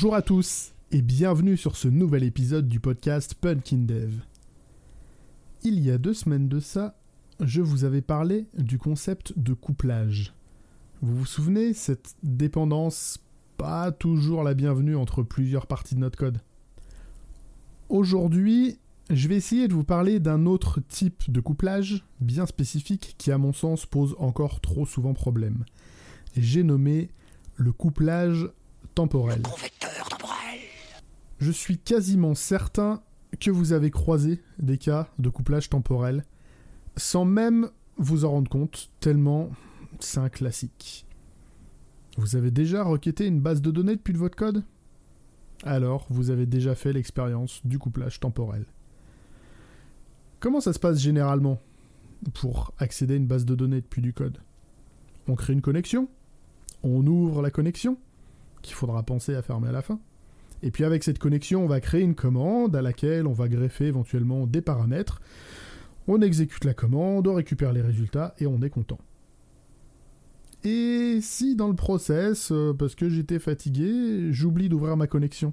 Bonjour à tous et bienvenue sur ce nouvel épisode du podcast Punkin Dev. Il y a deux semaines de ça, je vous avais parlé du concept de couplage. Vous vous souvenez, cette dépendance pas toujours la bienvenue entre plusieurs parties de notre code. Aujourd'hui, je vais essayer de vous parler d'un autre type de couplage bien spécifique qui à mon sens pose encore trop souvent problème. J'ai nommé le couplage temporel. Je suis quasiment certain que vous avez croisé des cas de couplage temporel sans même vous en rendre compte, tellement c'est un classique. Vous avez déjà requêté une base de données depuis votre code? Alors, vous avez déjà fait l'expérience du couplage temporel. Comment ça se passe généralement pour accéder à une base de données depuis du code? On crée une connexion, on ouvre la connexion, qu'il faudra penser à fermer à la fin. Et puis avec cette connexion, on va créer une commande à laquelle on va greffer éventuellement des paramètres. On exécute la commande, on récupère les résultats et on est content. Et si dans le process, euh, parce que j'étais fatigué, j'oublie d'ouvrir ma connexion?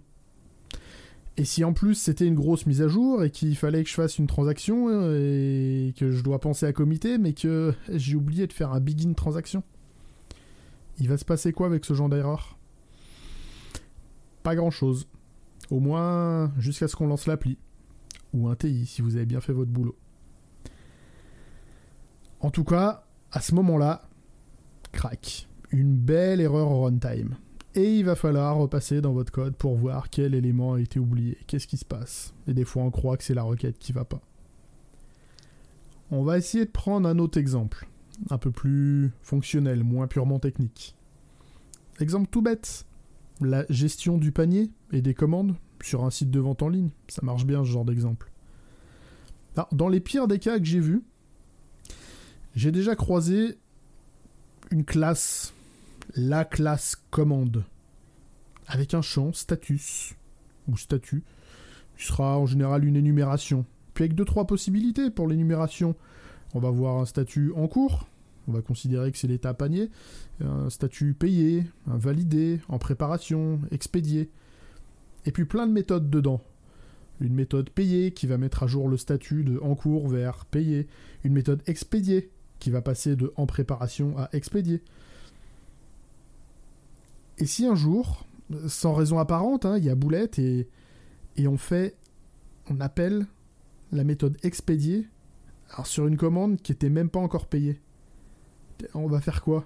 Et si en plus c'était une grosse mise à jour et qu'il fallait que je fasse une transaction euh, et que je dois penser à comité, mais que j'ai oublié de faire un begin transaction? Il va se passer quoi avec ce genre d'erreur? Pas grand chose. Au moins jusqu'à ce qu'on lance l'appli. Ou un TI si vous avez bien fait votre boulot. En tout cas, à ce moment-là, crac. Une belle erreur runtime. Et il va falloir repasser dans votre code pour voir quel élément a été oublié, qu'est-ce qui se passe? Et des fois on croit que c'est la requête qui va pas. On va essayer de prendre un autre exemple, un peu plus fonctionnel, moins purement technique. Exemple tout bête, la gestion du panier et des commandes sur un site de vente en ligne. Ça marche bien ce genre d'exemple. Dans les pires des cas que j'ai vus, j'ai déjà croisé une classe, la classe commande, avec un champ status ou statut, qui sera en général une énumération. Puis avec deux trois possibilités pour l'énumération. On va voir un statut en cours, on va considérer que c'est l'état panier, un statut payé, validé, en préparation, expédié, et puis plein de méthodes dedans. Une méthode payée qui va mettre à jour le statut de en cours vers payé, une méthode expédiée qui va passer de en préparation à expédier. Et si un jour, sans raison apparente, hein, il y a boulette et, on fait, on appelle la méthode alors sur une commande qui était même pas encore payée. On va faire quoi?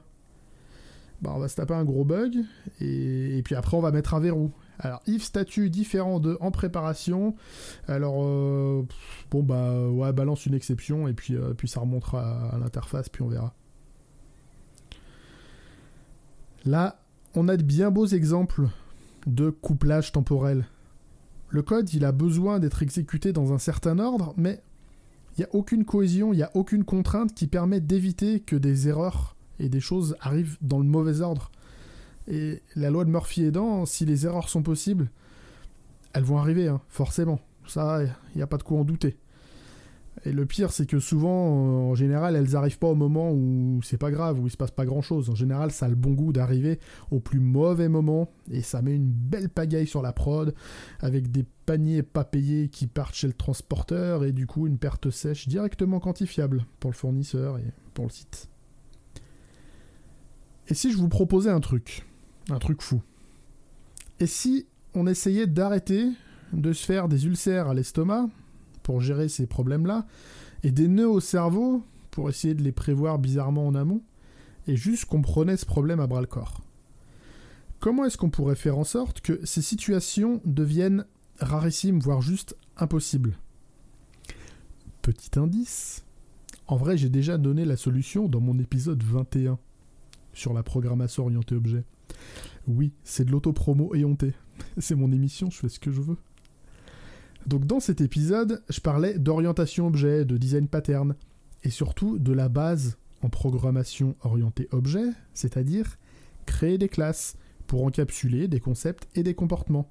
Bah, On va se taper un gros bug et, puis après on va mettre un verrou. Alors, if statut différent de en préparation. Alors, euh, bon, bah, ouais, balance une exception et puis, euh, puis ça remontera à, l'interface, puis on verra. Là, on a de bien beaux exemples de couplage temporel. Le code, il a besoin d'être exécuté dans un certain ordre, mais il n'y a aucune cohésion, il n'y a aucune contrainte qui permet d'éviter que des erreurs et des choses arrivent dans le mauvais ordre. Et la loi de Murphy aidant, si les erreurs sont possibles, elles vont arriver, hein, forcément. Ça, il n'y a pas de quoi en douter. Et le pire, c'est que souvent, en général, elles n'arrivent pas au moment où c'est pas grave, où il se passe pas grand chose. En général, ça a le bon goût d'arriver au plus mauvais moment, et ça met une belle pagaille sur la prod, avec des paniers pas payés qui partent chez le transporteur, et du coup, une perte sèche directement quantifiable pour le fournisseur et pour le site. Et si je vous proposais un truc un truc fou? Et si on essayait d'arrêter de se faire des ulcères à l'estomac pour gérer ces problèmes-là, et des nœuds au cerveau pour essayer de les prévoir bizarrement en amont, et juste qu'on prenait ce problème à bras le corps Comment est-ce qu'on pourrait faire en sorte que ces situations deviennent rarissimes, voire juste impossibles? Petit indice, en vrai j'ai déjà donné la solution dans mon épisode 21 sur la programmation orientée objet. Oui, c'est de l'autopromo éhonté. C'est mon émission, je fais ce que je veux. Donc dans cet épisode, je parlais d'orientation objet, de design pattern, et surtout de la base en programmation orientée objet, c'est-à-dire créer des classes pour encapsuler des concepts et des comportements.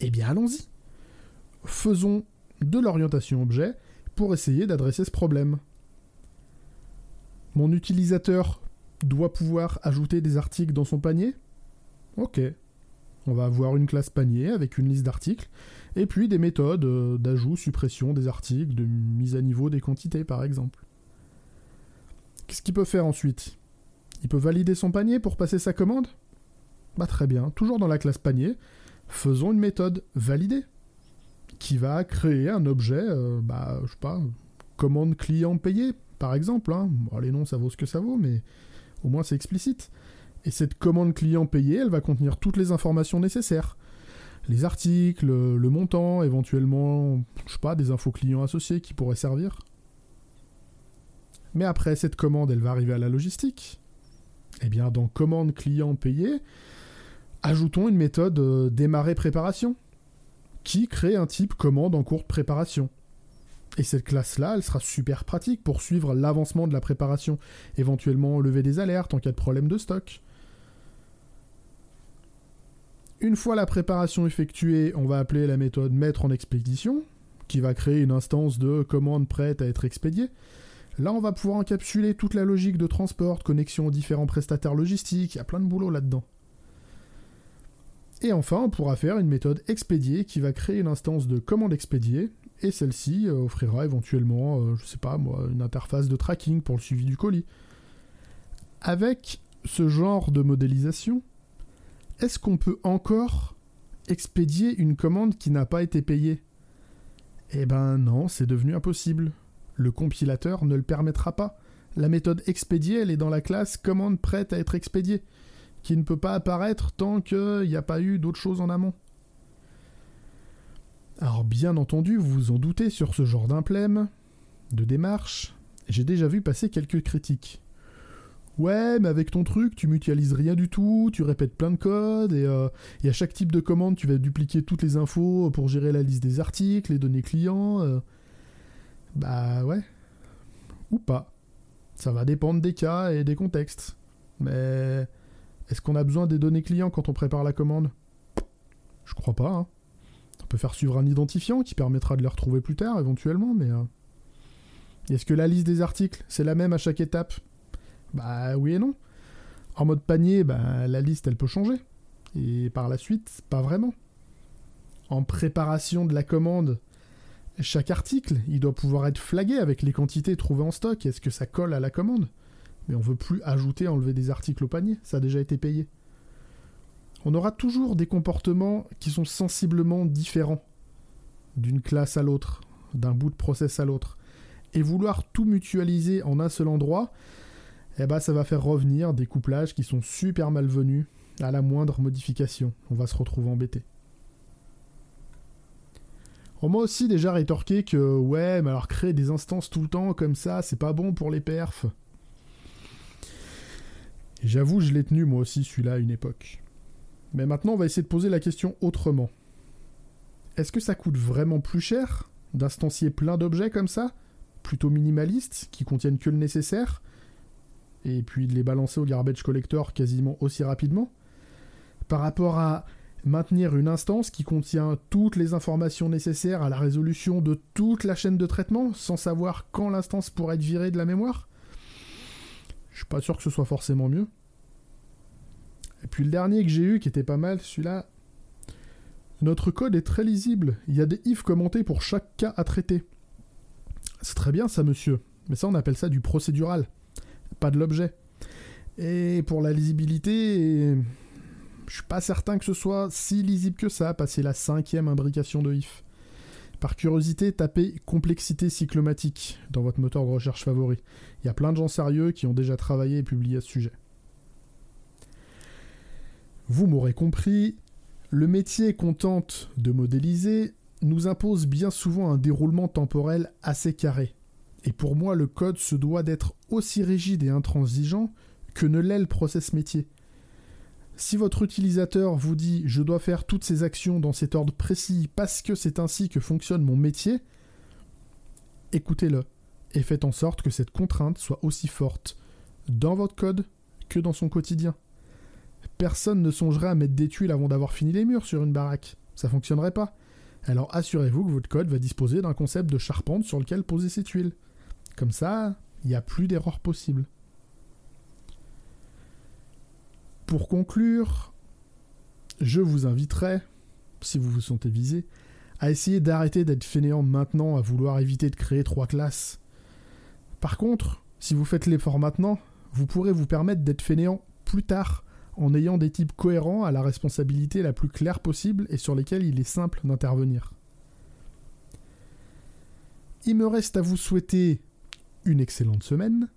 Eh bien allons-y. Faisons de l'orientation objet pour essayer d'adresser ce problème. Mon utilisateur doit pouvoir ajouter des articles dans son panier? Ok. On va avoir une classe panier avec une liste d'articles, et puis des méthodes euh, d'ajout, suppression des articles, de mise à niveau des quantités par exemple. Qu'est-ce qu'il peut faire ensuite? Il peut valider son panier pour passer sa commande? Bah très bien, toujours dans la classe panier, faisons une méthode validée qui va créer un objet, euh, bah je sais pas, commande client payé par exemple. Hein. les noms ça vaut ce que ça vaut, mais au moins c'est explicite. Et cette commande client payée, elle va contenir toutes les informations nécessaires. Les articles, le montant, éventuellement, je sais pas, des infos clients associés qui pourraient servir. Mais après, cette commande, elle va arriver à la logistique. Eh bien, dans commande client payé, ajoutons une méthode euh, démarrer préparation qui crée un type commande en cours de préparation. Et cette classe-là, elle sera super pratique pour suivre l'avancement de la préparation, éventuellement lever des alertes en cas de problème de stock. Une fois la préparation effectuée, on va appeler la méthode mettre en expédition, qui va créer une instance de commande prête à être expédiée. Là, on va pouvoir encapsuler toute la logique de transport, connexion aux différents prestataires logistiques, il y a plein de boulot là-dedans. Et enfin, on pourra faire une méthode expédiée qui va créer une instance de commande expédiée, et celle-ci euh, offrira éventuellement, euh, je sais pas moi, une interface de tracking pour le suivi du colis. Avec ce genre de modélisation, est-ce qu'on peut encore expédier une commande qui n'a pas été payée? Eh ben non, c'est devenu impossible le compilateur ne le permettra pas. La méthode expédier, elle est dans la classe commande prête à être expédiée, qui ne peut pas apparaître tant qu'il n'y a pas eu d'autres choses en amont. Alors bien entendu, vous vous en doutez sur ce genre d'implème, de démarche, j'ai déjà vu passer quelques critiques. Ouais, mais avec ton truc, tu mutualises rien du tout, tu répètes plein de codes, et, euh, et à chaque type de commande, tu vas dupliquer toutes les infos pour gérer la liste des articles, les données clients. Euh. Bah ouais. Ou pas. Ça va dépendre des cas et des contextes. Mais est-ce qu'on a besoin des données clients quand on prépare la commande? Je crois pas. Hein. On peut faire suivre un identifiant qui permettra de les retrouver plus tard éventuellement, mais... Euh, est-ce que la liste des articles, c'est la même à chaque étape? Bah oui et non. En mode panier, bah, la liste, elle peut changer. Et par la suite, pas vraiment. En préparation de la commande, chaque article, il doit pouvoir être flagué avec les quantités trouvées en stock. Est-ce que ça colle à la commande? Mais on veut plus ajouter, enlever des articles au panier. Ça a déjà été payé. On aura toujours des comportements qui sont sensiblement différents d'une classe à l'autre, d'un bout de process à l'autre. Et vouloir tout mutualiser en un seul endroit, eh ben ça va faire revenir des couplages qui sont super malvenus à la moindre modification. On va se retrouver embêté. On m'a aussi déjà rétorqué que ouais, mais alors créer des instances tout le temps comme ça, c'est pas bon pour les perfs. J'avoue, je l'ai tenu moi aussi celui-là à une époque. Mais maintenant, on va essayer de poser la question autrement. Est-ce que ça coûte vraiment plus cher d'instancier plein d'objets comme ça, plutôt minimalistes, qui contiennent que le nécessaire, et puis de les balancer au garbage collector quasiment aussi rapidement, par rapport à maintenir une instance qui contient toutes les informations nécessaires à la résolution de toute la chaîne de traitement sans savoir quand l'instance pourrait être virée de la mémoire Je suis pas sûr que ce soit forcément mieux. Et puis le dernier que j'ai eu qui était pas mal, celui-là. Notre code est très lisible. Il y a des if commentés pour chaque cas à traiter. C'est très bien ça, monsieur. Mais ça, on appelle ça du procédural. Pas de l'objet. Et pour la lisibilité, je suis pas certain que ce soit si lisible que ça, passer la cinquième imbrication de if. Par curiosité, tapez complexité cyclomatique dans votre moteur de recherche favori. Il y a plein de gens sérieux qui ont déjà travaillé et publié à ce sujet. Vous m'aurez compris, le métier qu'on tente de modéliser nous impose bien souvent un déroulement temporel assez carré. Et pour moi, le code se doit d'être aussi rigide et intransigeant que ne l'est le process métier. Si votre utilisateur vous dit je dois faire toutes ces actions dans cet ordre précis parce que c'est ainsi que fonctionne mon métier, écoutez-le et faites en sorte que cette contrainte soit aussi forte dans votre code que dans son quotidien. Personne ne songerait à mettre des tuiles avant d'avoir fini les murs sur une baraque. Ça fonctionnerait pas. Alors assurez-vous que votre code va disposer d'un concept de charpente sur lequel poser ces tuiles. Comme ça, il n'y a plus d'erreur possible. Pour conclure, je vous inviterai, si vous vous sentez visé, à essayer d'arrêter d'être fainéant maintenant, à vouloir éviter de créer trois classes. Par contre, si vous faites l'effort maintenant, vous pourrez vous permettre d'être fainéant plus tard, en ayant des types cohérents à la responsabilité la plus claire possible et sur lesquels il est simple d'intervenir. Il me reste à vous souhaiter une excellente semaine,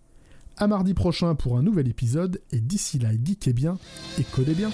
à mardi prochain pour un nouvel épisode, et d'ici là, geekez bien et codez bien.